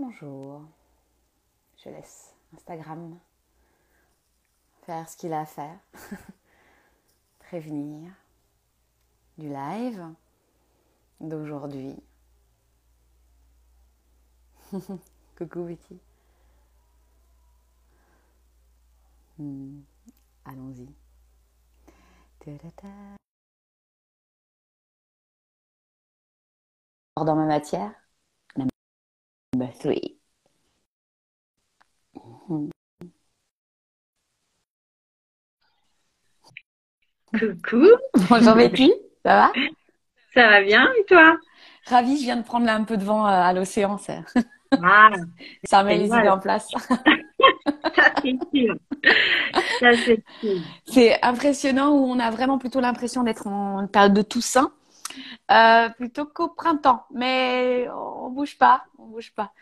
Bonjour. Je laisse Instagram faire ce qu'il a à faire. Prévenir du live d'aujourd'hui. Coucou Betty. Hmm, Allons-y. Dans ma matière, number three. Coucou. Bonjour Betty, ça va? Ça va bien et toi? Ravie, je viens de prendre là un peu de vent euh, à l'océan, ça, Ah, ça met les idées en place. C'est impressionnant où on a vraiment plutôt l'impression d'être en période de Toussaint euh, plutôt qu'au printemps. Mais on bouge pas, on bouge pas.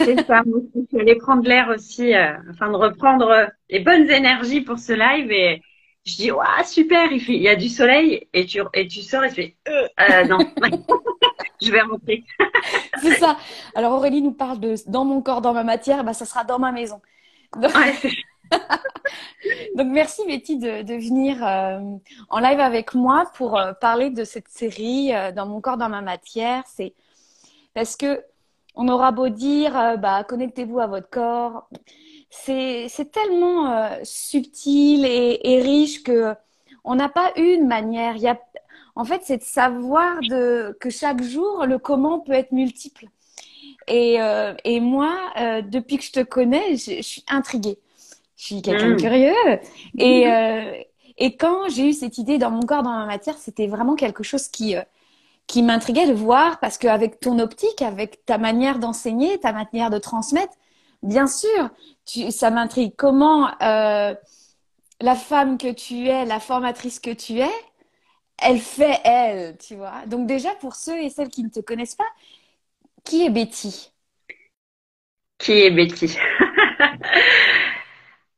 C'est ça. Moi aussi, je suis allée prendre l'air aussi euh, afin de reprendre les bonnes énergies pour ce live et je dis waouh super, il fait, il y a du soleil et tu et tu sors et tu fais euh, euh, non, je vais rentrer. C'est ça. Alors Aurélie nous parle de dans mon corps, dans ma matière, bah ça sera dans ma maison. Donc, Ouais, c'est- donc merci Betty de, venir euh, en live avec moi pour euh, parler de cette série euh, dans mon corps, dans ma matière. C'est parce que on aura beau dire bah connectez-vous à votre corps. C'est tellement subtil et, riche que on n'a pas une manière. Il y a en fait c'est de savoir que chaque jour le comment peut être multiple. Et, et moi, depuis que je te connais, je suis intriguée. Je suis quelqu'un de Mm. curieux. Et, euh, et quand j'ai eu cette idée dans mon corps, dans ma matière, c'était vraiment quelque chose qui, euh, qui m'intriguait de voir parce qu'avec ton optique, avec ta manière d'enseigner, ta manière de transmettre, bien sûr, tu, ça m'intrigue. Comment euh, la femme que tu es, la formatrice que tu es, elle fait elle, tu vois. Donc déjà, pour ceux et celles qui ne te connaissent pas, qui est Betty? Qui est Betty?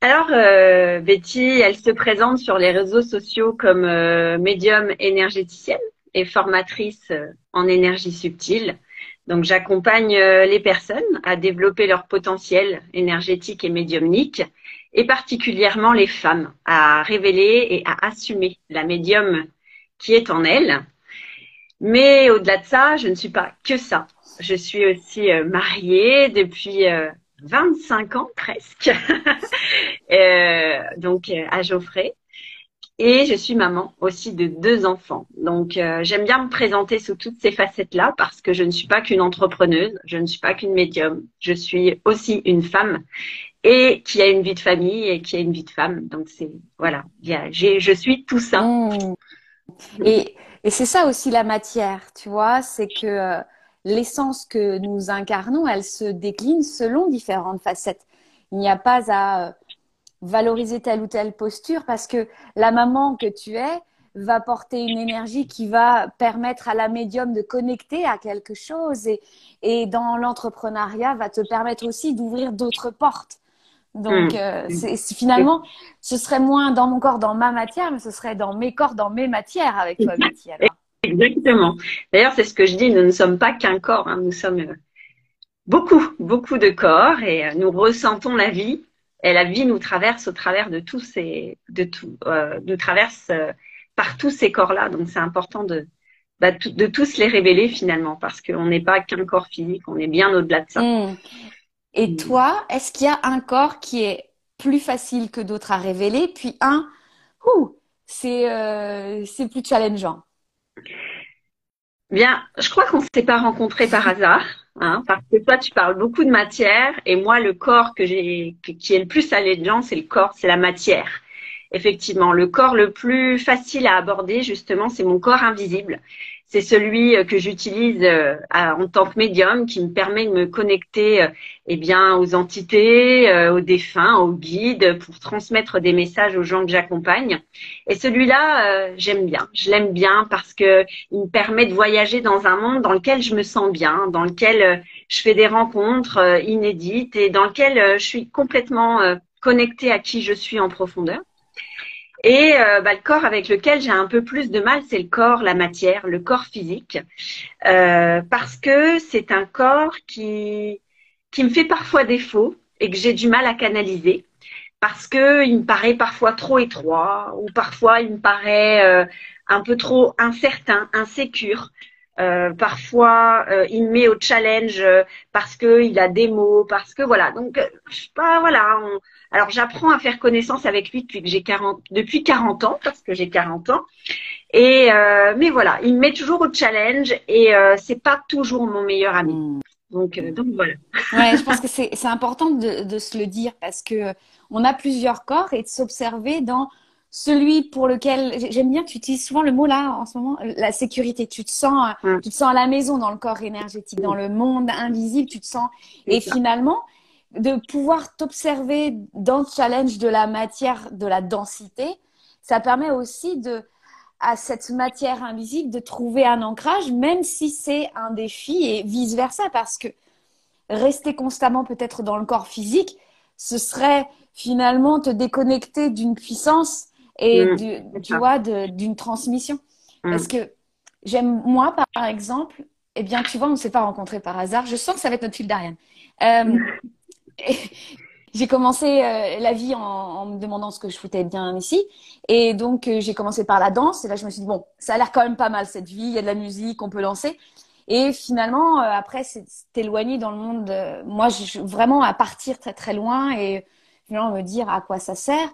Alors, euh, Betty, elle se présente sur les réseaux sociaux comme euh, médium énergéticienne et formatrice euh, en énergie subtile. Donc, j'accompagne euh, les personnes à développer leur potentiel énergétique et médiumnique, et particulièrement les femmes à révéler et à assumer la médium qui est en elles. Mais au-delà de ça, je ne suis pas que ça. Je suis aussi euh, mariée depuis 25 ans presque, Euh, donc euh, à Geoffrey. Et je suis maman aussi de deux enfants. Donc euh, j'aime bien me présenter sous toutes ces facettes-là parce que je ne suis pas qu'une entrepreneuse, je ne suis pas qu'une médium, je suis aussi une femme et qui a une vie de famille et qui a une vie de femme. Donc c'est voilà, je suis tout ça. Mmh. Et, et c'est ça aussi la matière, tu vois, c'est que euh, l'essence que nous incarnons, elle se décline selon différentes facettes. Il n'y a pas à euh, valoriser telle ou telle posture parce que la maman que tu es va porter une énergie qui va permettre à la médium de connecter à quelque chose et, et dans l'entrepreneuriat va te permettre aussi d'ouvrir d'autres portes. Donc, Mmh. euh, c'est- finalement, ce serait moins dans mon corps, dans ma matière, mais ce serait dans mes corps, dans mes matières avec toi, Betty. alors. Exactement. D'ailleurs, c'est ce que je dis, nous ne sommes pas qu'un corps, hein, nous sommes euh, beaucoup, beaucoup de corps et euh, nous ressentons la vie. Et la vie nous traverse au travers de tous ces, de tout, euh, nous traverse euh, par tous ces corps-là. Donc, c'est important de, bah, de tous les révéler finalement, parce qu'on n'est pas qu'un corps physique, on est bien au-delà de ça. Mm. Et Mm. toi, est-ce qu'il y a un corps qui est plus facile que d'autres à révéler, puis un, ouh, c'est euh, c'est plus challengeant? Bien, je crois qu'on ne s'est pas rencontrés par hasard, hein, parce que toi, tu parles beaucoup de matière, et moi, le corps qui est le plus allégeant, c'est le corps, c'est la matière. Effectivement, le corps le plus facile à aborder, justement, c'est mon corps invisible. C'est celui euh, que j'utilise euh, en tant que médium, qui me permet de me connecter, euh, eh bien, aux entités, aux défunts, aux guides, pour transmettre des messages aux gens que j'accompagne. Et celui-là, j'aime bien. Je l'aime bien parce que il me permet de voyager dans un monde dans lequel je me sens bien, dans lequel je fais des rencontres inédites et dans lequel je suis complètement connectée à qui je suis en profondeur. Et euh, bah, le corps avec lequel j'ai un peu plus de mal, c'est le corps, la matière, le corps physique, Euh, parce que c'est un corps qui qui me fait parfois défaut et que j'ai du mal à canaliser parce que il me paraît parfois trop étroit ou parfois il me paraît euh, un peu trop incertain, insécure. Euh, parfois, euh, il me met au challenge euh, parce que il a des mots, parce que voilà. Donc, je sais pas, voilà. Alors, j'apprends à faire connaissance avec lui depuis que j'ai 40, depuis 40 ans, parce que j'ai 40 ans. Et mais voilà, il me met toujours au challenge et c'est pas toujours mon meilleur ami. Hmm. Donc, donc voilà. Ouais, je pense que c'est important de, de se le dire parce que on a plusieurs corps et de s'observer dans celui pour lequel j'aime bien, tu utilises souvent le mot là en ce moment, la sécurité. Tu te sens, mm. tu te sens à la maison dans le corps énergétique, dans le monde invisible, tu te sens. Et finalement, de pouvoir t'observer dans le challenge de la matière, de la densité, ça permet aussi de à cette matière invisible de trouver un ancrage, même si c'est un défi et vice versa, parce que rester constamment peut-être dans le corps physique, ce serait finalement te déconnecter d'une puissance et mm, tu vois d'une transmission. Mm. Parce que j'aime moi par exemple, eh bien tu vois on ne s'est pas rencontrés par hasard. Je sens que ça va être notre fil d'Ariane. Euh, j'ai commencé euh, la vie en, me demandant ce que je foutais bien ici. Et donc, euh, j'ai commencé par la danse. Et là, je me suis dit, bon, ça a l'air quand même pas mal cette vie. Il y a de la musique, on peut lancer. Et finalement, après, c'est éloigné dans le monde. moi, je, vraiment à partir très très loin et finalement me dire à quoi ça sert.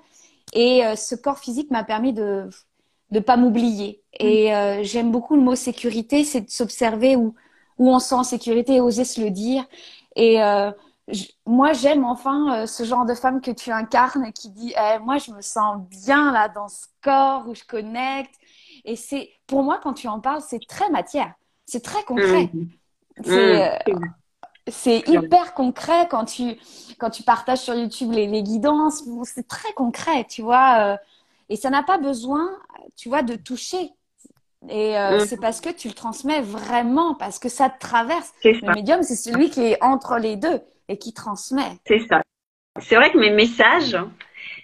Et euh, ce corps physique m'a permis de ne pas m'oublier. Et mm. euh, j'aime beaucoup le mot sécurité, c'est de s'observer où, où on sent en sécurité et oser se le dire. Et euh, moi, j'aime enfin ce genre de femme que tu incarnes qui dit eh, Moi, je me sens bien là dans ce corps où je connecte. Et c'est pour moi, quand tu en parles, c'est très matière, c'est très concret. Mm. C'est mm c'est hyper concret quand tu, quand tu partages sur YouTube les, les guidances. C'est très concret, tu vois. Euh, et ça n'a pas besoin, tu vois, de toucher. Et euh, mm. c'est parce que tu le transmets vraiment, parce que ça te traverse. Le médium, c'est celui qui est entre les deux et qui transmet. C'est ça. C'est vrai que mes messages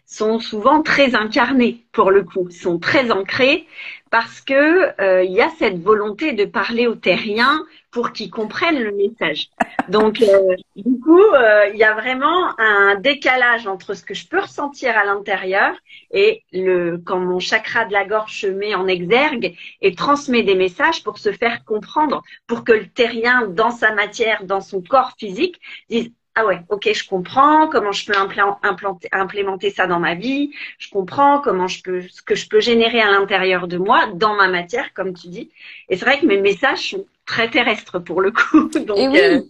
sont souvent très incarnés pour le coup, sont très ancrés parce que euh, il y a cette volonté de parler aux terriens pour qu'ils comprennent le message. Donc, euh, du coup, euh, il y a vraiment un décalage entre ce que je peux ressentir à l'intérieur et le quand mon chakra de la gorge se met en exergue et transmet des messages pour se faire comprendre, pour que le terrien, dans sa matière, dans son corps physique, dise ah ouais, ok, je comprends comment je peux implanter, implémenter ça dans ma vie. Je comprends comment je peux, ce que je peux générer à l'intérieur de moi, dans ma matière, comme tu dis. Et c'est vrai que mes messages sont très terrestres pour le coup. Donc, et, oui. Euh,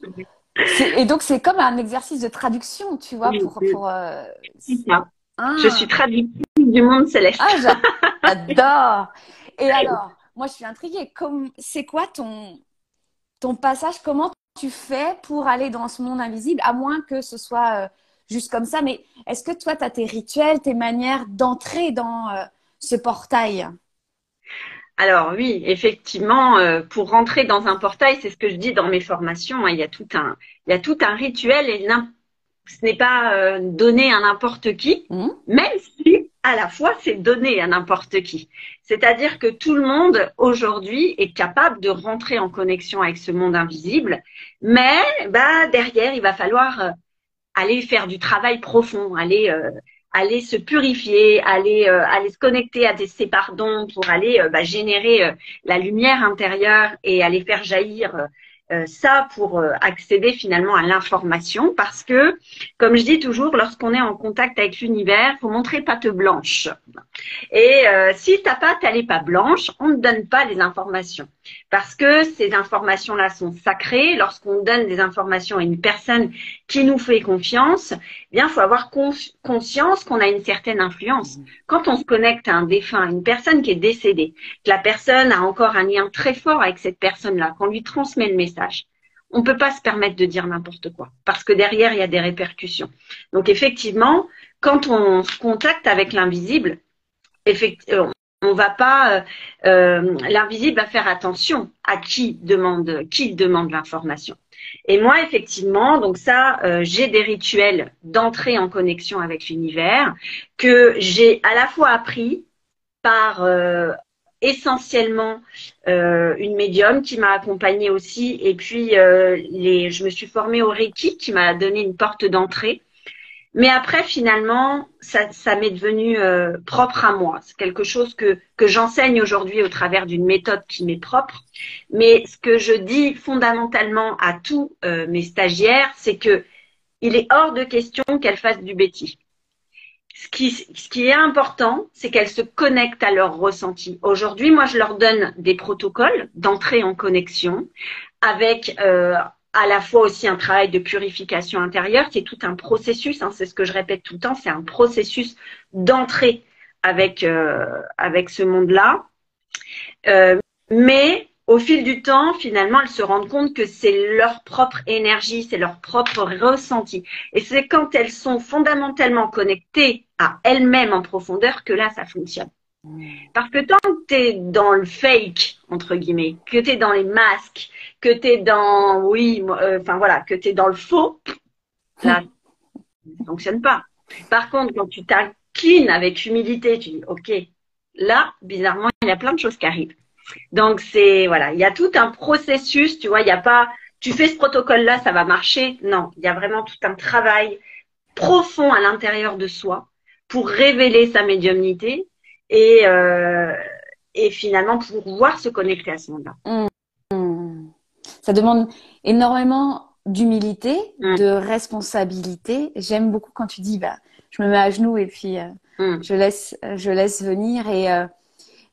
et donc c'est comme un exercice de traduction, tu vois, pour. pour euh... ça. Ah. Je suis traductrice du monde céleste. Ah, j'adore. et alors, moi, je suis intriguée. C'est quoi ton ton passage? Comment tu fais pour aller dans ce monde invisible, à moins que ce soit euh, juste comme ça. Mais est-ce que toi, tu as tes rituels, tes manières d'entrer dans euh, ce portail? Alors oui, effectivement, euh, pour rentrer dans un portail, c'est ce que je dis dans mes formations. Hein, il y a tout un, il y a tout un rituel et ce n'est pas donné à n'importe qui, mmh. même à la fois, c'est donné à n'importe qui. C'est-à-dire que tout le monde aujourd'hui est capable de rentrer en connexion avec ce monde invisible, mais bah derrière, il va falloir euh, aller faire du travail profond, aller euh, se purifier, aller euh, aller se connecter à des ses pour aller bah, générer la lumière intérieure et aller faire jaillir ça pour euh, accéder finalement à l'information parce que, comme je dis toujours, lorsqu'on est en contact avec l'univers, faut montrer patte blanche. Et euh, si ta patte elle est pas blanche, on ne donne pas les informations parce que ces informations-là sont sacrées. Lorsqu'on donne des informations à une personne qui nous fait confiance, eh bien, faut avoir conscience qu'on a une certaine influence. Quand on se connecte à un défunt, une personne qui est décédée, que la personne a encore un lien très fort avec cette personne-là, qu'on lui transmet le message, on ne peut pas se permettre de dire n'importe quoi parce que derrière il y a des répercussions. Donc effectivement, quand on se contacte avec l'invisible, effectivement, on va pas, euh, euh, l'invisible va faire attention à qui demande, qui demande l'information. Et moi, effectivement, donc ça, euh, j'ai des rituels d'entrée en connexion avec l'univers que j'ai à la fois appris par essentiellement euh, une médium qui m'a accompagnée aussi. Et puis, euh, je me suis formée au Reiki qui m'a donné une porte d'entrée. Mais après, finalement, ça, ça m'est devenu euh, propre à moi. C'est quelque chose que, que j'enseigne aujourd'hui au travers d'une méthode qui m'est propre. Mais ce que je dis fondamentalement à tous euh, mes stagiaires, c'est que il est hors de question qu'elles fassent du Betty. Ce qui, ce qui est important, c'est qu'elles se connectent à leur ressenti. Aujourd'hui, moi, je leur donne des protocoles d'entrée en connexion avec euh, à la fois aussi un travail de purification intérieure. C'est tout un processus, hein, c'est ce que je répète tout le temps, c'est un processus d'entrée avec, euh, avec ce monde-là. Euh, mais au fil du temps, finalement, elles se rendent compte que c'est leur propre énergie, c'est leur propre ressenti. Et c'est quand elles sont fondamentalement connectées à elles-mêmes en profondeur que là, ça fonctionne. Parce que tant que tu es dans le fake, entre guillemets, que tu es dans les masques, que tu es dans, oui, euh, enfin voilà, que tu es dans le faux, ça ne fonctionne pas. Par contre, quand tu t'inclines avec humilité, tu dis, OK, là, bizarrement, il y a plein de choses qui arrivent. Donc, c'est, voilà, il y a tout un processus, tu vois, il n'y a pas, tu fais ce protocole-là, ça va marcher. Non, il y a vraiment tout un travail profond à l'intérieur de soi pour révéler sa médiumnité et, euh, et finalement pouvoir se connecter à ce monde-là. Mmh. Ça demande énormément d'humilité, mmh. de responsabilité. J'aime beaucoup quand tu dis, bah, je me mets à genoux et puis euh, mmh. je laisse, je laisse venir. Et, euh,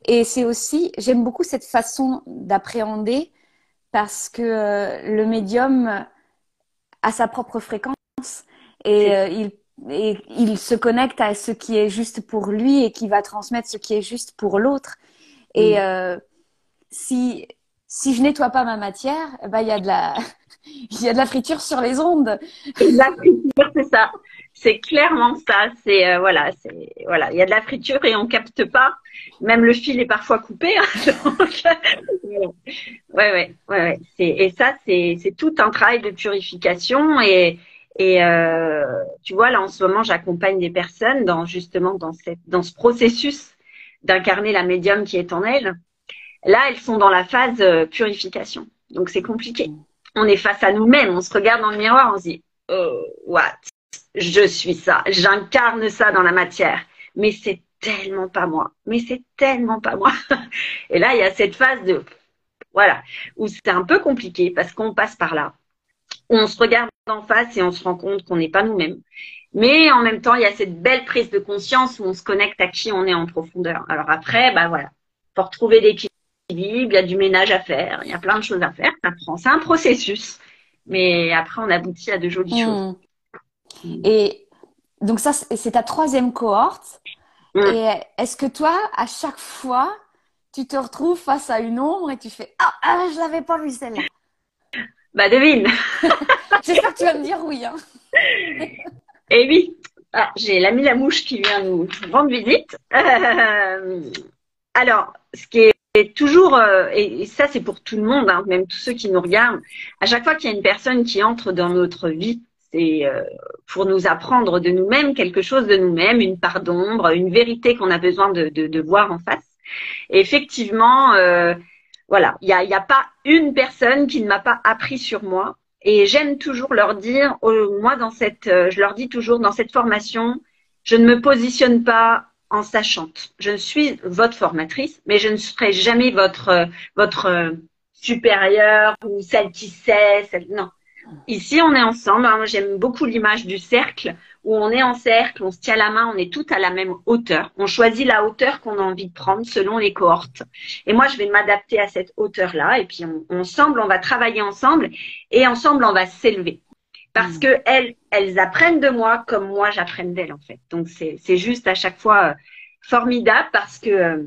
et c'est aussi, j'aime beaucoup cette façon d'appréhender parce que euh, le médium a sa propre fréquence et il et il se connecte à ce qui est juste pour lui et qui va transmettre ce qui est juste pour l'autre. Et mm. euh, si si je nettoie pas ma matière, eh ben il y a de la il y a de la friture sur les ondes. La friture, c'est ça. C'est clairement ça. C'est euh, voilà, c'est voilà, il y a de la friture et on capte pas. Même le fil est parfois coupé. Hein, donc, ouais, ouais, ouais, ouais. Et ça, c'est c'est tout un travail de purification et et euh, tu vois, là en ce moment, j'accompagne des personnes dans justement dans cette dans ce processus d'incarner la médium qui est en elles. Là, elles sont dans la phase euh, purification. Donc c'est compliqué. On est face à nous-mêmes, on se regarde dans le miroir, on se dit "Oh, what? Je suis ça, j'incarne ça dans la matière." Mais c'est tellement pas moi. Mais c'est tellement pas moi. Et là, il y a cette phase de voilà, où c'est un peu compliqué parce qu'on passe par là on se regarde en face et on se rend compte qu'on n'est pas nous-mêmes. Mais en même temps, il y a cette belle prise de conscience où on se connecte à qui on est en profondeur. Alors après, bah voilà, pour trouver l'équilibre, il y a du ménage à faire, il y a plein de choses à faire. Ça prend, c'est un processus, mais après on aboutit à de jolies hmm. choses. Et donc ça, c'est ta troisième cohorte. Hmm. Et est-ce que toi, à chaque fois, tu te retrouves face à une ombre et tu fais ah, ah je l'avais pas vu celle-là. Bah devine. J'espère que tu vas me dire oui. Hein. Eh oui. Ah, j'ai l'ami la mouche qui vient nous rendre visite. Euh, alors, ce qui est toujours, euh, et, ça c'est pour tout le monde, hein, même tous ceux qui nous regardent, à chaque fois qu'il y a une personne qui entre dans notre vie, c'est euh, pour nous apprendre de nous-mêmes quelque chose de nous-mêmes, une part d'ombre, une vérité qu'on a besoin de, de, de, voir en face. Et effectivement, voilà, il n'y a, y a pas une personne qui ne m'a pas appris sur moi. Et j'aime toujours leur dire, moi dans cette, euh, je leur dis toujours dans cette formation, je ne me positionne pas en sachante. Je suis votre formatrice, mais je ne serai jamais votre euh, votre euh, supérieure ou celle qui sait. Celle... Non. Ici, on est ensemble. Moi, j'aime beaucoup l'image du cercle où on est en cercle, on se tient la main, on est toutes à la même hauteur. On choisit la hauteur qu'on a envie de prendre selon les cohortes. Et moi, je vais m'adapter à cette hauteur-là. Et puis, on, ensemble, on va travailler ensemble et ensemble, on va s'élever. Parce mmh. que elles, elles apprennent de moi comme moi, j'apprends d'elles, en fait. Donc, c'est juste à chaque fois euh, formidable parce que euh,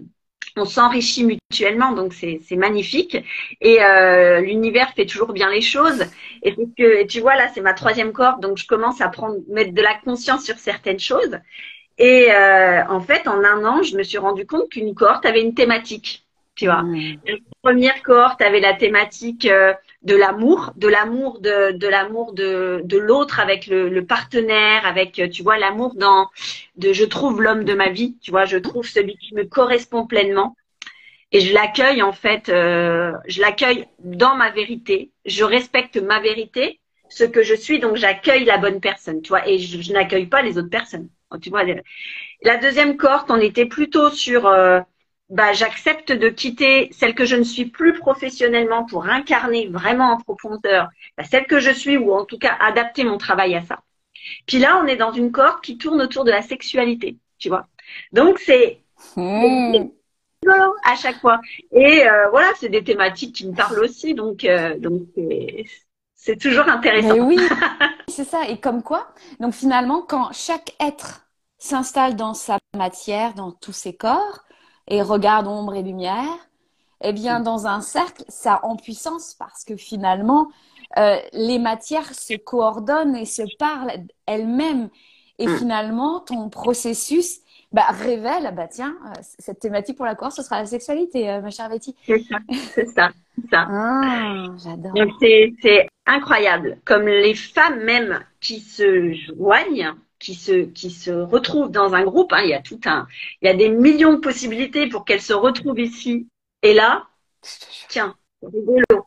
on s'enrichit mutuellement, donc c'est magnifique. Et euh, l'univers fait toujours bien les choses. Et que tu vois là, c'est ma troisième corde, donc je commence à prendre mettre de la conscience sur certaines choses. Et euh, en fait, en un an, je me suis rendu compte qu'une cohorte avait une thématique. Tu vois, mmh. la première cohorte avait la thématique euh, de l'amour, de l'amour de, de l'amour de, de l'autre avec le, le, partenaire, avec tu vois l'amour dans de je trouve l'homme de ma vie, tu vois, je trouve celui qui me correspond pleinement. et je l'accueille en fait, euh, je l'accueille dans ma vérité. Je respecte ma vérité, ce que je suis, donc j'accueille la bonne personne, tu vois, et je, n'accueille pas les autres personnes. Tu vois. La deuxième cohorte, on était plutôt sur, euh, bah, j'accepte de quitter celle que je ne suis plus professionnellement pour incarner vraiment en profondeur bah, celle que je suis, ou en tout cas adapter mon travail à ça. Puis là, on est dans une cohorte qui tourne autour de la sexualité, tu vois. Donc c'est mmh à chaque fois. Et euh, voilà, c'est des thématiques qui me parlent aussi, donc euh, donc c'est toujours intéressant. oui, c'est ça. Et comme quoi, donc finalement, quand chaque être s'installe dans sa matière, dans tous ses corps, et regarde ombre et lumière, eh bien, dans un cercle, ça en puissance parce que finalement, euh, les matières se coordonnent et se parlent elles-mêmes. Et mm. finalement, ton processus bah, révèle, bah tiens, euh, cette thématique pour la course, ce sera la sexualité, euh, ma chère Betty. C'est ça, c'est ça, ça. Ah, j'adore. C'est incroyable, comme les femmes même qui se joignent, qui se qui se retrouvent dans un groupe. Hein, il y a tout un, il y a des millions de possibilités pour qu'elles se retrouvent ici et là. Tiens, rigolo.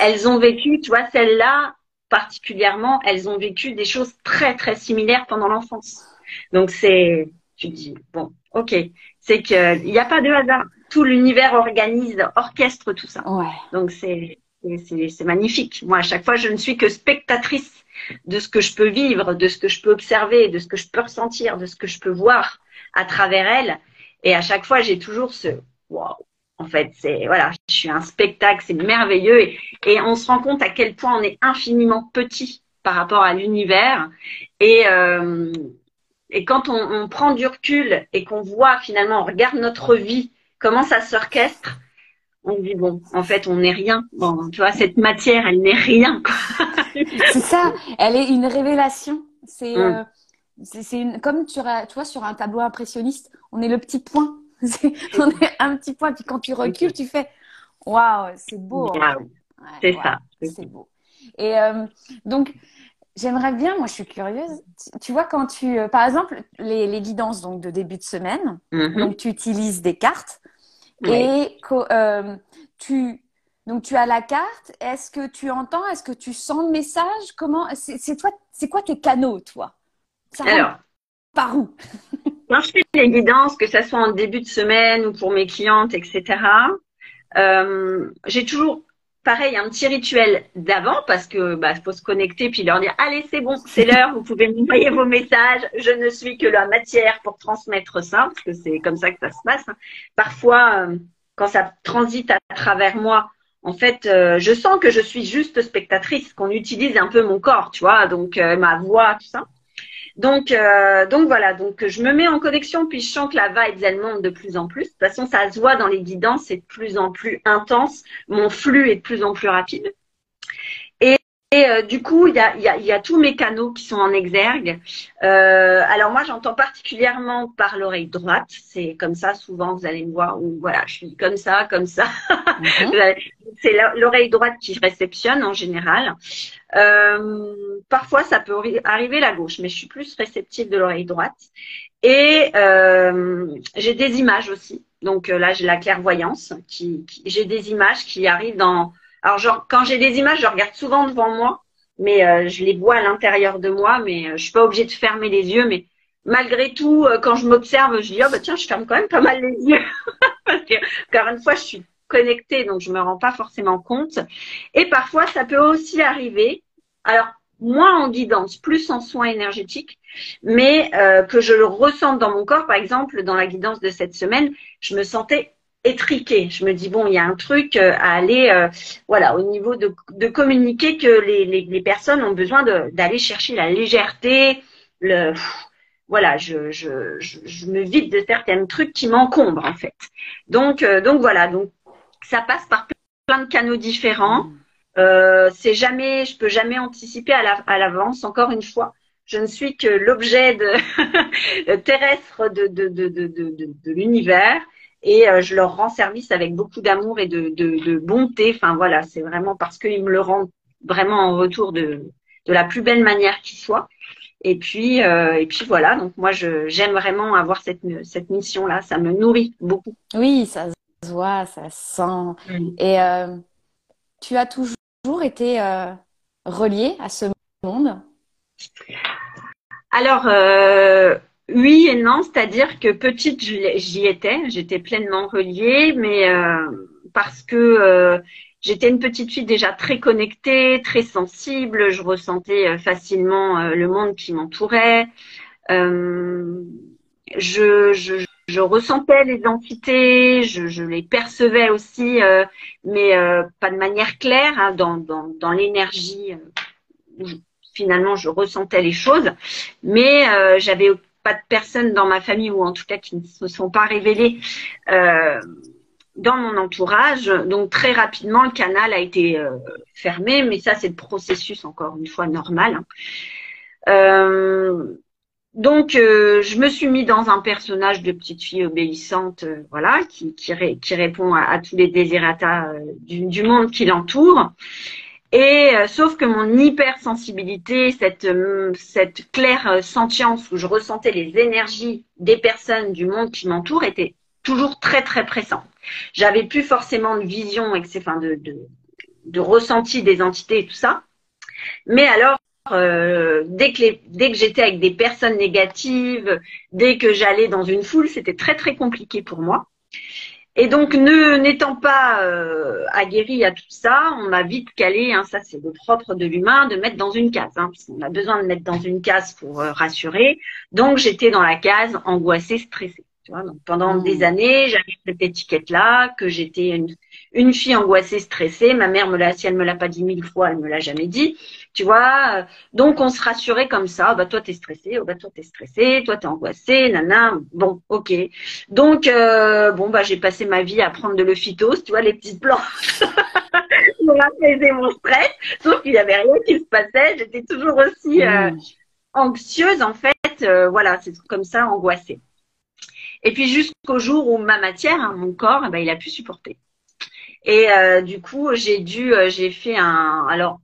Elles ont vécu, tu vois, celles-là particulièrement, elles ont vécu des choses très très similaires pendant l'enfance. Donc c'est tu dis, bon, ok, c'est qu'il n'y a pas de hasard. Tout l'univers organise, orchestre tout ça. Ouais. Donc c'est c'est magnifique. Moi, à chaque fois, je ne suis que spectatrice de ce que je peux vivre, de ce que je peux observer, de ce que je peux ressentir, de ce que je peux voir à travers elle. Et à chaque fois, j'ai toujours ce waouh. En fait, c'est voilà, je suis un spectacle, c'est merveilleux et, on se rend compte à quel point on est infiniment petit par rapport à l'univers euh, et quand on, prend du recul et qu'on voit finalement, on regarde notre vie, comment ça s'orchestre, on dit bon, en fait, on n'est rien. Bon, tu vois, cette matière, elle n'est rien. c'est ça. Elle est une révélation. C'est mm. euh, une comme tu, tu vois sur un tableau impressionniste, on est le petit point. on est un petit point. Puis quand tu recules, tu fais waouh, c'est beau. c'est ça. C'est beau. Et euh, donc, J'aimerais bien, moi je suis curieuse. Tu, vois, quand tu, euh, par exemple, les, les, guidances donc, de début de semaine, mm-hmm. donc tu utilises des cartes et euh, tu, donc tu as la carte. Est-ce que tu entends? Est-ce que tu sens le message? Comment C'est toi C'est quoi tes canaux, toi? Ça Alors, par où? Quand je fais les guidances, que ce soit en début de semaine ou pour mes clientes, etc. Euh, j'ai toujours pareil, un petit rituel d'avant parce que bah, faut se connecter puis leur dire allez c'est bon, c'est l'heure, vous pouvez m'envoyer vos messages. Je ne suis que la matière pour transmettre ça parce que c'est comme ça que ça se passe. Parfois, euh, quand ça transite à travers moi, en fait, euh, je sens que je suis juste spectatrice, qu'on utilise un peu mon corps, tu vois, donc euh, ma voix, tout ça. Donc, euh, donc voilà, donc je me mets en connexion, puis je sens que la vibe, elle monte de plus en plus. De toute façon, ça se voit dans les guidances, c'est de plus en plus intense. Mon flux est de plus en plus rapide. Et euh, du coup, il y a, y, a, y a, tous mes canaux qui sont en exergue. Euh, alors moi, j'entends particulièrement par l'oreille droite. C'est comme ça, souvent, vous allez me voir où voilà, je suis comme ça, comme ça. Mhm. C'est l'oreille droite qui réceptionne en général. Euh, parfois, ça peut arriver la gauche, mais je suis plus réceptive de l'oreille droite. Et j'ai des images aussi. Donc là, j'ai la clairvoyance. Qui, qui j'ai des images qui arrivent dans alors, genre, quand j'ai des images, je regarde souvent devant moi, mais euh, je les vois à l'intérieur de moi, mais euh, je suis pas obligée de fermer les yeux. Mais malgré tout, euh, quand je m'observe, je dis, oh, bah tiens, je ferme quand même pas mal les yeux. Parce que, encore une fois, je suis connectée, donc je me rends pas forcément compte. Et parfois, ça peut aussi arriver. Alors, moins en guidance, plus en soins énergétiques, mais que je le ressente dans mon corps. Par exemple, dans la guidance de cette semaine, je me sentais étriqué. Je me dis bon, il y a un truc euh, à aller, euh, voilà, au niveau de, de communiquer que les, les, les, personnes ont besoin d'aller chercher la légèreté, le, voilà, je, je, je, me vide de certains trucs qui m'encombrent en fait. Donc, euh, donc voilà, donc ça passe par plein de canaux différents. Euh, c'est jamais, je peux jamais anticiper à l'avance. encore une fois, je ne suis que l'objet terrestre de, de, de, de, de, de l'univers et euh, je leur rends service avec beaucoup d'amour et de, de, de, bonté. Enfin voilà, c'est vraiment parce qu'ils me le rendent vraiment en retour de, de la plus belle manière qui soit. Et puis euh, et puis voilà, donc moi je j'aime vraiment avoir cette cette mission là, ça me nourrit beaucoup. Oui, ça voit, ça sent. Mm. Et euh, tu as toujours été euh, relié à ce monde? Alors, oui et non, c'est-à-dire que petite, j'y étais, j'étais pleinement reliée, mais parce que j'étais une petite fille déjà très connectée, très sensible, je ressentais facilement le monde qui m'entourait. je, ressentais les entités, je, les percevais aussi, euh, mais euh, pas de manière claire, hein, dans, l'énergie. Euh, finalement, je ressentais les choses, mais j'avais pas de personnes dans ma famille ou en tout cas qui ne se sont pas révélées dans mon entourage. Donc très rapidement, le canal a été fermé, mais ça c'est le processus encore une fois normal. Hein. Donc, euh, je me suis mis dans un personnage de petite fille obéissante, euh, voilà, qui, qui, qui répond à, tous les désirata euh, du, monde qui l'entoure. Et sauf que mon hypersensibilité, cette, cette claire sentience où je ressentais les énergies des personnes du monde qui m'entoure, était toujours très très pressant. J'avais plus forcément de vision, enfin de, de, de ressenti des entités et tout ça. Mais alors, euh, dès que, dès que j'étais avec des personnes négatives, dès que j'allais dans une foule, c'était très très compliqué pour moi. Et donc, ne n'étant pas euh, aguerrie à tout ça, on m'a vite calé, hein, ça c'est le propre de l'humain, de mettre dans une case, hein, qu'on a besoin de mettre dans une case pour euh, rassurer. Donc, j'étais dans la case angoissée, stressée. Tu vois, donc pendant mmh. des années, j'avais cette étiquette-là, que j'étais une, une fille angoissée, stressée. Ma mère me l'a, si elle me l'a pas dit mille fois, elle me l'a jamais dit. Tu vois, donc on se rassurait comme ça. Bah toi t'es stressé, oh, bah toi t'es stressé, toi t'es angoissé, nana. Bon, ok. Donc euh, bon bah j'ai passé ma vie à prendre de l'ophytose, tu vois les petites plantes pour apaiser mon stress. Sauf qu'il y avait rien qui se passait. J'étais toujours aussi euh, mmh. anxieuse en fait. Euh, voilà, c'est comme ça, angoissée. Et puis jusqu'au jour où ma matière, hein, mon corps, eh ben, il a pu supporter. Et euh, du coup, j'ai dû, euh, j'ai fait un. Alors,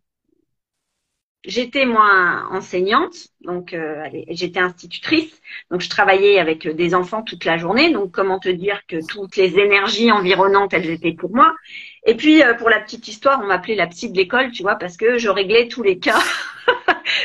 j'étais moi enseignante, donc euh, j'étais institutrice, donc je travaillais avec des enfants toute la journée. Donc, comment te dire que toutes les énergies environnantes, elles étaient pour moi. Et puis, pour la petite histoire, on m'appelait la psy de l'école, tu vois, parce que je réglais tous les cas.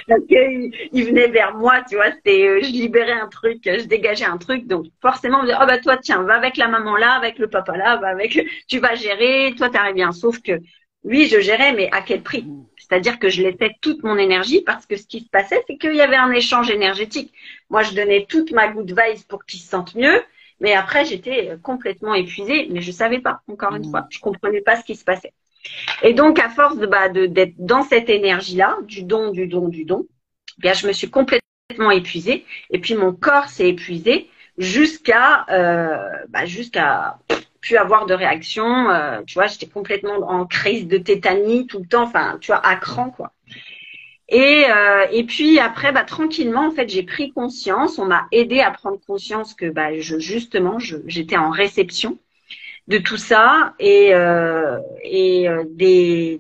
parce qu'il il venait vers moi, tu vois, c'était, euh, je libérais un truc, je dégageais un truc, donc forcément, on me dit, oh bah toi, tiens, va avec la maman là, avec le papa là, va avec, tu vas gérer, toi, t'arrives bien. Sauf que, oui, je gérais, mais à quel prix? C'est-à-dire que je laissais toute mon énergie parce que ce qui se passait, c'est qu'il y avait un échange énergétique. Moi, je donnais toute ma good vibes pour qu'ils se sentent mieux, mais après, j'étais complètement épuisée, mais je savais pas, encore une mmh. fois, je comprenais pas ce qui se passait. Et donc, à force bah, d'être dans cette énergie-là, du don, du don, du don, eh je me suis complètement épuisée. Et puis, mon corps s'est épuisé jusqu'à euh, bah, jusqu'à plus avoir de réaction. Euh, tu vois, j'étais complètement en crise de tétanie tout le temps. Enfin, tu vois, à cran, quoi. Et, euh, puis après, bah, tranquillement, en fait, j'ai pris conscience. On m'a aidé à prendre conscience que, bah, je, justement, j'étais en réception de tout ça et, euh, et euh, des,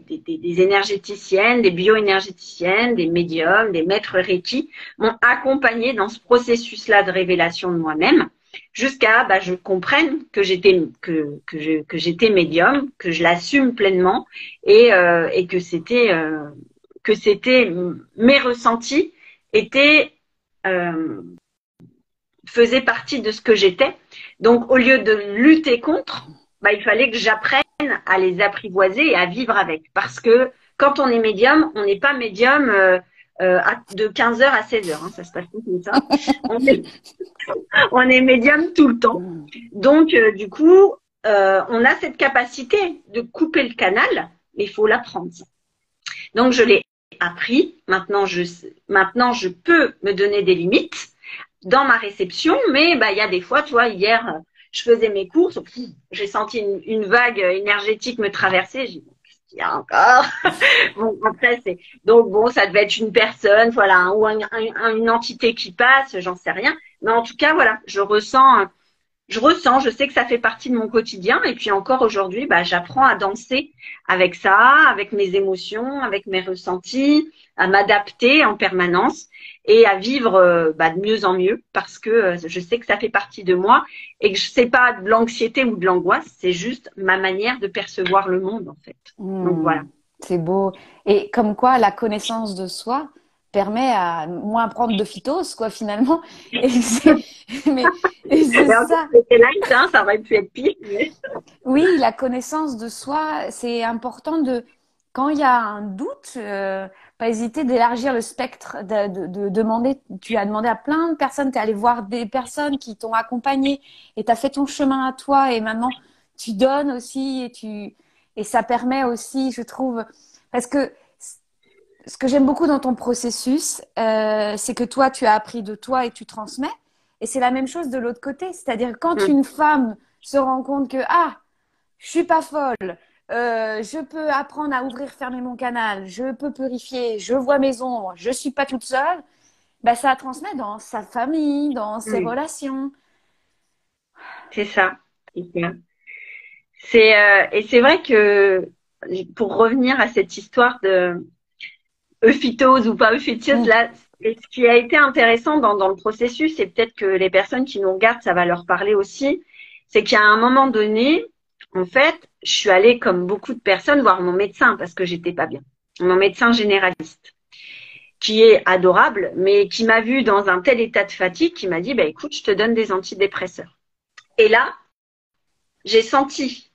énergéticiennes, des bioénergéticiennes, des médiums, des maîtres Reiki m'ont accompagné dans ce processus-là de révélation de moi-même jusqu'à bah, je comprenne que j'étais que médium, que je l'assume pleinement et euh, que c'était que c'était mes ressentis étaient faisaient partie de ce que j'étais. Donc, au lieu de lutter contre, bah, il fallait que j'apprenne à les apprivoiser et à vivre avec. Parce que quand on est médium, on n'est pas médium euh, euh de 15h à 16h. Hein, ça se passe comme ça. on, est, on est médium tout le temps. Donc, euh, du coup, on a cette capacité de couper le canal, mais il faut l'apprendre. Donc, je l'ai appris. Maintenant, je, maintenant, je peux me donner des limites dans ma réception, mais bah il y a des fois, tu vois, hier je faisais mes courses, j'ai senti une, vague énergétique me traverser. J'ai dit qu'est-ce qu'il y a encore donc bon ça devait être une personne, voilà, ou une entité qui passe, j'en sais rien. Mais en tout cas voilà, je ressens je ressens, je sais que ça fait partie de mon quotidien. Et puis encore aujourd'hui, bah, j'apprends à danser avec ça, avec mes émotions, avec mes ressentis, à m'adapter en permanence et à vivre euh, bah, de mieux en mieux parce que euh, je sais que ça fait partie de moi et que je sais pas de l'anxiété ou de l'angoisse, c'est juste ma manière de percevoir le monde en fait. Donc Hmm, voilà. c'est beau. Et comme quoi, la connaissance de soi permet à moins prendre de phytose, quoi, finalement. Et c'est, mais, et c'est Mais en fait, ça. light, hein, ça aurait pu être pire. mais- Oui, la connaissance de soi, c'est important de, quand il y a un doute, euh, pas hésiter d'élargir le spectre, de, de, de demander, tu as demandé à plein de personnes, tu es allé voir des personnes qui t'ont accompagné et tu as fait ton chemin à toi et maintenant tu donnes aussi et tu, et ça permet aussi, je trouve, parce que ce que j'aime beaucoup dans ton processus, euh, c'est que toi, tu as appris de toi et tu transmets. Et c'est la même chose de l'autre côté. C'est-à-dire quand Mm. une femme se rend compte que, ah, je suis pas folle, euh, je peux apprendre à ouvrir, fermer mon canal, je peux purifier, je vois mes ombres, je suis pas toute seule, bah, ça transmet dans sa famille, dans ses relations. C'est ça. C'est euh, et c'est vrai que pour revenir à cette histoire de euphytose ou pas euphytose, Mm. là, ce qui a été intéressant dans, dans le processus, et peut-être que les personnes qui nous regardent, ça va leur parler aussi, c'est qu'à un moment donné, en fait, je suis allée comme beaucoup de personnes voir mon médecin parce que j'étais pas bien. Mon médecin généraliste, qui est adorable, mais qui m'a vu dans un tel état de fatigue, qui m'a dit, bah écoute, je te donne des antidépresseurs. Et là, j'ai senti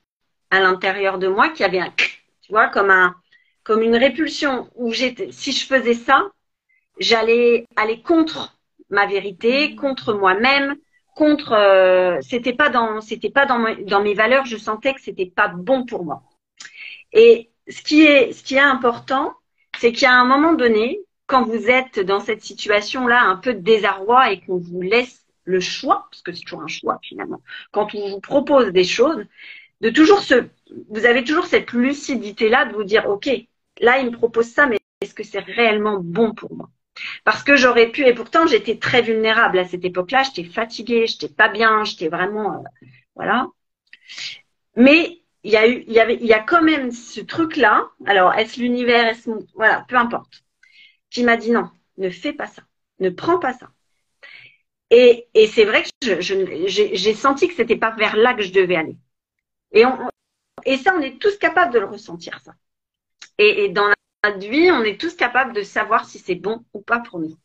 à l'intérieur de moi qu'il y avait un, tu vois, comme un, comme une répulsion où j'étais, si je faisais ça, j'allais aller contre ma vérité, contre moi-même, contre, euh, c'était pas dans, c'était pas dans, mes- dans mes valeurs, je sentais que c'était pas bon pour moi. Et ce qui est, ce qui est important, c'est a un moment donné, quand vous êtes dans cette situation-là, un peu de désarroi et qu'on vous laisse le choix, parce que c'est toujours un choix finalement, quand on vous propose des choses, de toujours vous avez toujours cette lucidité-là de vous dire, ok, là il me propose ça, mais est-ce que c'est réellement bon pour moi? Parce que j'aurais pu, et pourtant j'étais très vulnérable à cette époque-là, j'étais fatiguée, j'étais pas bien, j'étais vraiment, euh, voilà. Mais il y a y y a quand même ce truc-là. Alors est-ce l'univers, est-ce mon- voilà, peu importe, qui m'a dit non, ne fais pas ça, ne prends pas ça. Et, c'est vrai que j'ai senti que c'était pas vers là que je devais aller. Et, ça, on est tous capables de le ressentir, ça. Et, et dans notre vie, on est tous capables de savoir si c'est bon ou pas pour nous.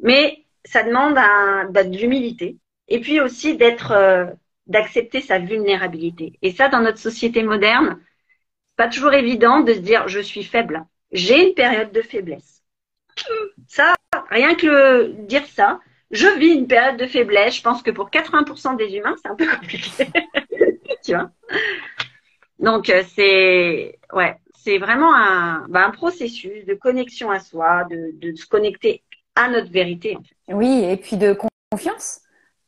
Mais ça demande de l'humilité et puis aussi d'être, euh, d'accepter sa vulnérabilité. Et ça, dans notre société moderne, c'est pas toujours évident de se dire je suis faible. J'ai une période de faiblesse. Ça, rien que le, dire ça, je vis une période de faiblesse. Je pense que pour 80% des humains, c'est un peu compliqué. tu vois? Donc euh, c'est ouais, c'est vraiment un, bah, un processus de connexion à soi, de, de se connecter à notre vérité. En fait. Oui, et puis de confiance.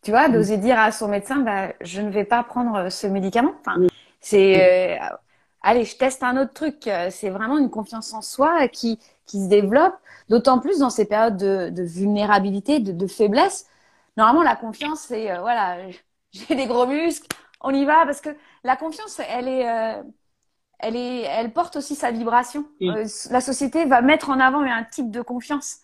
Tu vois, Mm. d'oser dire à son médecin, bah, je ne vais pas prendre ce médicament. Enfin, c'est, euh, allez, je teste un autre truc. C'est vraiment une confiance en soi qui, qui se développe, d'autant plus dans ces périodes de, de vulnérabilité, de, de faiblesse. Normalement, la confiance, c'est, euh, voilà, j'ai des gros muscles, on y va, parce que la confiance, elle est, euh, elle est, elle porte aussi sa vibration. Euh, la société va mettre en avant un type de confiance.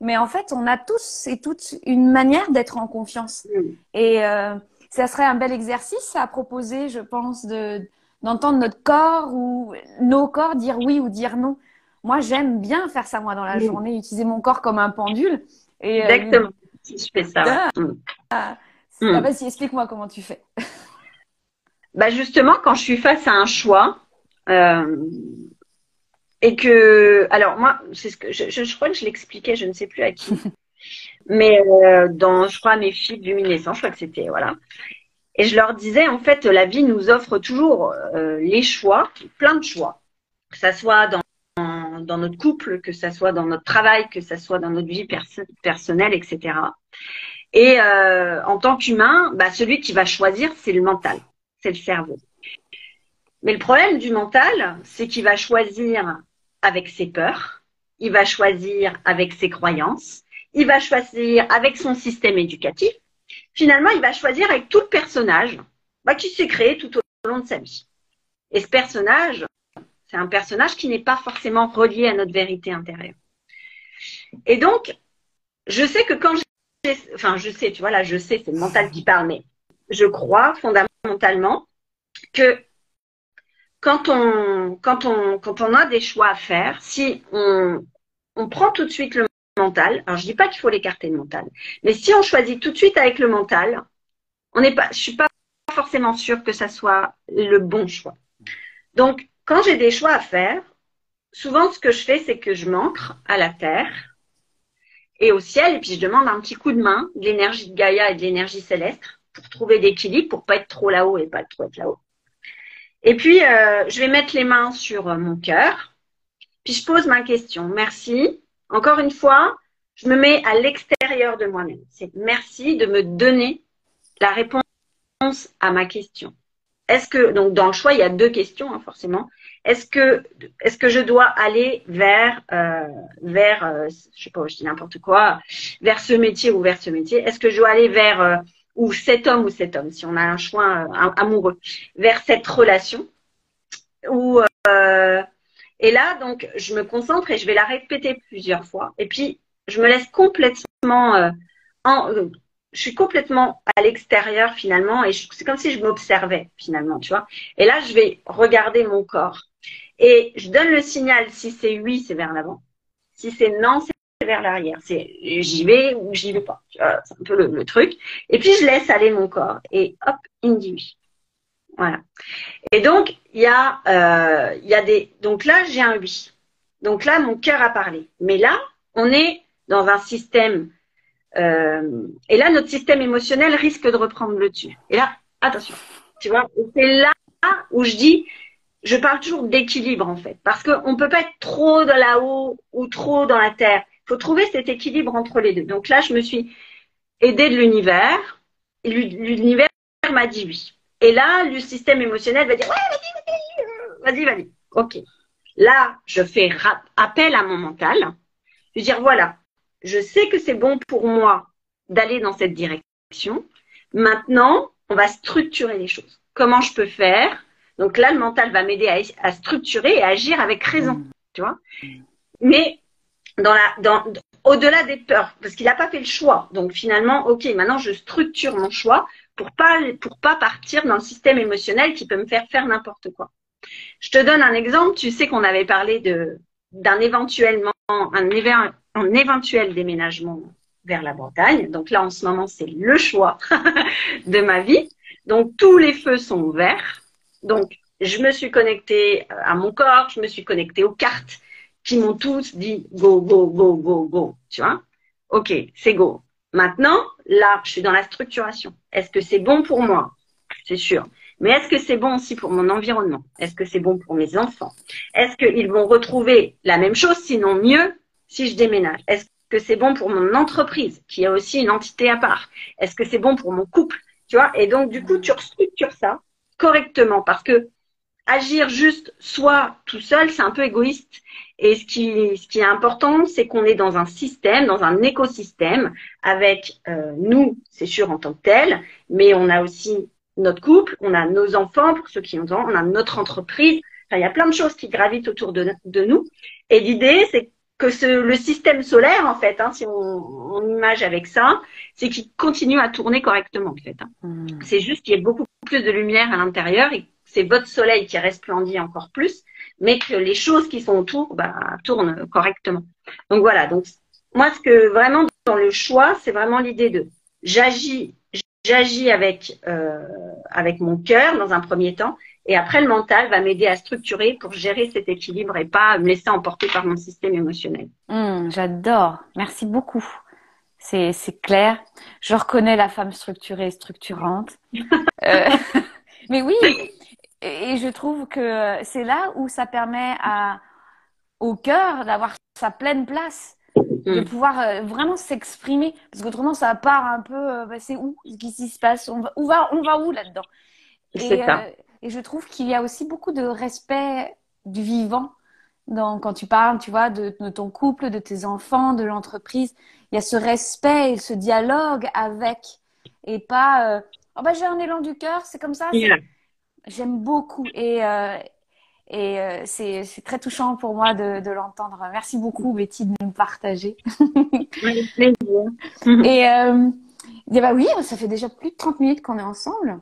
Mais en fait, on a tous et toutes une manière d'être en confiance. Et euh, ça serait un bel exercice à proposer, je pense, de d'entendre notre corps ou nos corps dire oui ou dire non. Moi, j'aime bien faire ça moi dans la journée, utiliser mon corps comme un pendule. Et, euh, Exactement. Si je fais ça. ouais. Mm. ah, Mm. vas-y, explique-moi comment tu fais. Bah justement, quand je suis face à un choix, et que, alors moi, c'est ce que je, je, je crois que je l'expliquais, je ne sais plus à qui, mais euh, dans, je crois, mes filles luminescentes, je crois que c'était, voilà. Et je leur disais, en fait, la vie nous offre toujours euh, les choix, plein de choix, que ça soit dans, dans, dans notre couple, que ça soit dans notre travail, que ça soit dans notre vie perso personnelle, etc. Et euh, en tant qu'humain, bah, celui qui va choisir, c'est le mental, c'est le cerveau. Mais le problème du mental, c'est qu'il va choisir avec ses peurs, il va choisir avec ses croyances, il va choisir avec son système éducatif, finalement, il va choisir avec tout le personnage bah, qui s'est créé tout au long de sa vie. Et ce personnage, c'est un personnage qui n'est pas forcément relié à notre vérité intérieure. Et donc, je sais que quand j'ai, enfin, je sais, tu vois, là, je sais, c'est le mental qui parle, mais je crois fondamentalement que quand on, quand on, quand on a des choix à faire, si on, on prend tout de suite le mental, alors je dis pas qu'il faut l'écarter le mental, mais si on choisit tout de suite avec le mental, on n'est pas, je suis pas forcément sûre que ça soit le bon choix. Donc, quand j'ai des choix à faire, souvent ce que je fais, c'est que je m'ancre à la terre et au ciel, et puis je demande un petit coup de main de l'énergie de Gaïa et de l'énergie céleste pour trouver l'équilibre, pour pas être trop là-haut et pas trop être là-haut. Et puis, euh, je vais mettre les mains sur euh, mon cœur, puis je pose ma question. Merci. Encore une fois, je me mets à l'extérieur de moi-même. C'est merci de me donner la réponse à ma question. Est-ce que, donc dans le choix, il y a deux questions, hein, forcément. Est-ce que, est-ce que je dois aller vers, euh, vers, euh, je sais pas, je dis n'importe quoi, vers ce métier ou vers ce métier? Est-ce que je dois aller vers ou cet homme ou cet homme, si on a un choix euh, amoureux, vers cette relation. Ou euh, et là, donc, je me concentre et je vais la répéter plusieurs fois. Et puis, je me laisse complètement euh, en, je suis complètement à l'extérieur finalement et c'est comme si je m'observais finalement, tu vois. Et là, je vais regarder mon corps et je donne le signal. Si c'est oui, c'est vers l'avant. Si c'est non, c'est vers l'arrière. C'est j'y vais ou j'y vais pas. C'est un peu le, truc. Et puis je laisse aller mon corps et hop, il dit oui. Voilà. Et donc il y a euh, il des donc là j'ai un oui. Donc là mon cœur a parlé. Mais là on est dans un système euh, et là notre système émotionnel risque de reprendre le dessus. Et là attention. Tu vois, c'est là où je dis je parle toujours d'équilibre en fait, parce qu'on ne peut pas être trop dans là-haut ou trop dans la terre faut trouver cet équilibre entre les deux. Donc là, je me suis aidée de l'univers. Et l'univers m'a dit oui. Et là, le système émotionnel va dire ouais, vas-y, vas-y, vas-y. Ok. Là, je fais appel à mon mental. Je vais dire voilà, je sais que c'est bon pour moi d'aller dans cette direction. Maintenant, on va structurer les choses. Comment je peux faire? Donc là, le mental va m'aider à, à, structurer et à agir avec raison, tu vois? Mais dans la, dans, au-delà des peurs, parce qu'il n'a pas fait le choix. Donc finalement, ok, maintenant je structure mon choix pour pas pour pas partir dans le système émotionnel qui peut me faire faire n'importe quoi. Je te donne un exemple. Tu sais qu'on avait parlé de d'un éventuellement un, un éventuel déménagement vers la Bretagne. Donc là, en ce moment, c'est le choix de ma vie. Donc tous les feux sont verts. Donc je me suis connectée à mon corps, je me suis connectée aux cartes, qui m'ont tous dit go, go, go, go, go. Tu vois? Ok, c'est go. Maintenant, là, je suis dans la structuration. Est-ce que c'est bon pour moi? C'est sûr. Mais est-ce que c'est bon aussi pour mon environnement? Est-ce que c'est bon pour mes enfants? Est-ce qu'ils vont retrouver la même chose, sinon mieux, si je déménage? Est-ce que c'est bon pour mon entreprise, qui a aussi une entité à part? Est-ce que c'est bon pour mon couple? Tu vois? Et donc, du coup, tu restructures ça correctement parce que agir juste soi tout seul, c'est un peu égoïste. Et ce qui, ce qui est important, c'est qu'on est dans un système, dans un écosystème, avec euh, nous, c'est sûr en tant que tel, mais on a aussi notre couple, on a nos enfants, pour ceux qui ont on a notre entreprise. Enfin, il y a plein de choses qui gravitent autour de, de nous. Et l'idée, c'est que ce, le système solaire, en fait, hein, si on, on, image avec ça, c'est qu'il continue à tourner correctement, en fait. Hein. Hmm. C'est juste qu'il y ait beaucoup plus de lumière à l'intérieur et c'est votre soleil qui resplendit encore plus, mais que les choses qui sont autour bah, tournent correctement. Donc voilà, donc moi ce que vraiment dans le choix, c'est vraiment l'idée de j'agis j'agis avec euh, avec mon cœur dans un premier temps et après le mental va m'aider à structurer pour gérer cet équilibre et pas me laisser emporter par mon système émotionnel. Mmh, j'adore, merci beaucoup. C'est clair. Je reconnais la femme structurée et structurante. euh, mais oui, et je trouve que c'est là où ça permet à, au cœur d'avoir sa pleine place, de mm. pouvoir euh, vraiment s'exprimer. Parce qu'autrement, ça part un peu, euh, bah, c'est où ce qui se passe? On va, où, va, on va où là-dedans? Et, euh, et je trouve qu'il y a aussi beaucoup de respect du vivant dans, quand tu parles, tu vois, de, de ton couple, de tes enfants, de l'entreprise. Il y a ce respect et ce dialogue avec et pas oh bah j'ai un élan du cœur, c'est comme ça. J'aime beaucoup et et c'est très touchant pour moi de, de l'entendre. Merci beaucoup Betty de nous partager. et bah oui, ça fait déjà plus de 30 minutes qu'on est ensemble.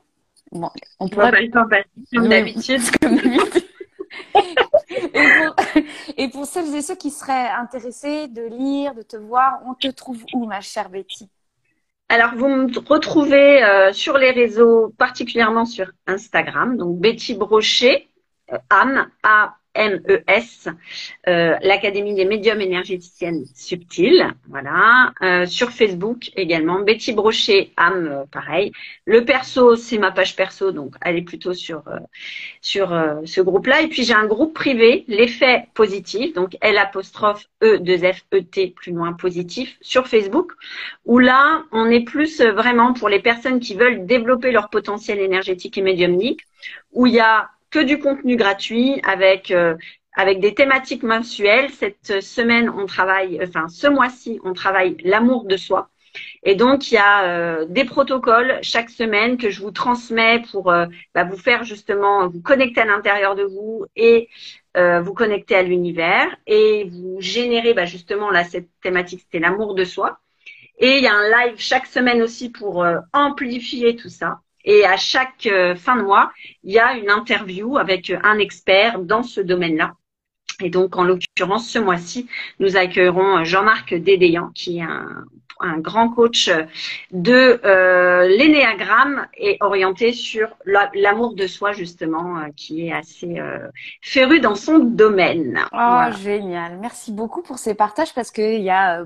Bon, on pourrait pas le temps comme d'habitude. et, pour... celles et ceux qui seraient intéressés de lire, de te voir, on te trouve où, ma chère Betty? Alors, vous me retrouvez euh, sur les réseaux, particulièrement sur Instagram, donc Betty Brochet, euh, A MES, euh, l'Académie des médiums énergéticiennes subtiles, voilà. Euh, sur Facebook également, Betty Brochet, âme, euh, pareil. Le perso, c'est ma page perso, donc allez plutôt sur sur ce groupe-là. Et puis j'ai un groupe privé, l'effet positif, donc L apostrophe E 2 F E plus loin positif sur Facebook, où là on est plus vraiment pour les personnes qui veulent développer leur potentiel énergétique et médiumnique, où il y a que du contenu gratuit avec euh, avec des thématiques mensuelles. Cette semaine, on travaille, enfin ce mois-ci, on travaille l'amour de soi. Et donc, il y a euh, des protocoles chaque semaine que je vous transmets pour euh, bah, vous faire justement vous connecter à l'intérieur de vous et vous connecter à l'univers et vous générer bah, justement là cette thématique, c'était l'amour de soi. Et il y a un live chaque semaine aussi pour amplifier tout ça. Et à chaque euh, fin de mois, il y a une interview avec euh, un expert dans ce domaine-là. Et donc, en l'occurrence, ce mois-ci, nous accueillerons euh, Jean-Marc Dédéan, qui est un, grand coach de euh, l'énéagramme et orienté sur l'amour de soi, justement, qui est assez féru dans son domaine. Oh, génial. Merci beaucoup pour ces partages parce qu'il y a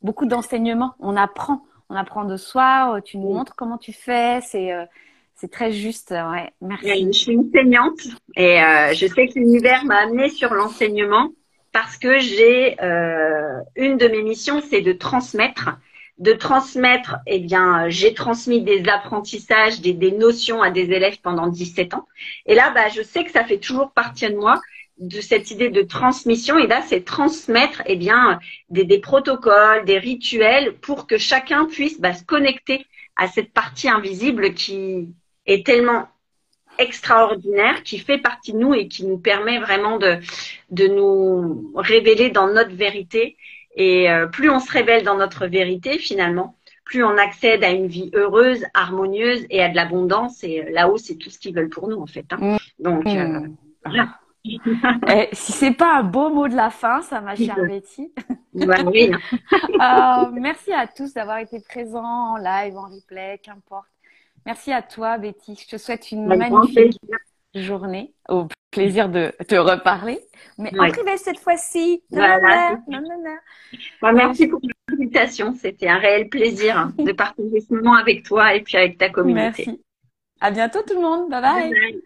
beaucoup d'enseignements. On apprend on apprend de soi, euh, tu nous montres comment tu fais, c'est euh, c'est très juste, ouais. Merci. Je suis enseignante et euh, je sais que l'univers m'a amené sur l'enseignement parce que j'ai une de mes missions, c'est de transmettre. De transmettre, eh bien, j'ai transmis des apprentissages, des, des, notions à des élèves pendant 17 ans. Et là, bah, je sais que ça fait toujours partie de moi de cette idée de transmission. Et là, c'est transmettre eh bien, des, des, protocoles, des rituels pour que chacun puisse bah, se connecter à cette partie invisible qui est tellement extraordinaire, qui fait partie de nous et qui nous permet vraiment de, de nous révéler dans notre vérité. Et euh, plus on se révèle dans notre vérité, finalement, plus on accède à une vie heureuse, harmonieuse et à de l'abondance. Et euh, là-haut, c'est tout ce qu'ils veulent pour nous, en fait. Hein. Donc, euh, voilà. Eh, si c'est pas un beau mot de la fin, ça ma chère Betty. Bah oui. euh, merci à tous d'avoir été présents en live, en replay, qu'importe. Merci à toi, Betty. Je te souhaite une magnifique journée. Au plaisir de te reparler. Mais en privé cette fois-ci. Voilà. Bah, merci pour l'invitation. C'était un réel plaisir de partager ce moment avec toi et puis avec ta communauté. Merci. À bientôt tout le monde. bye. bye.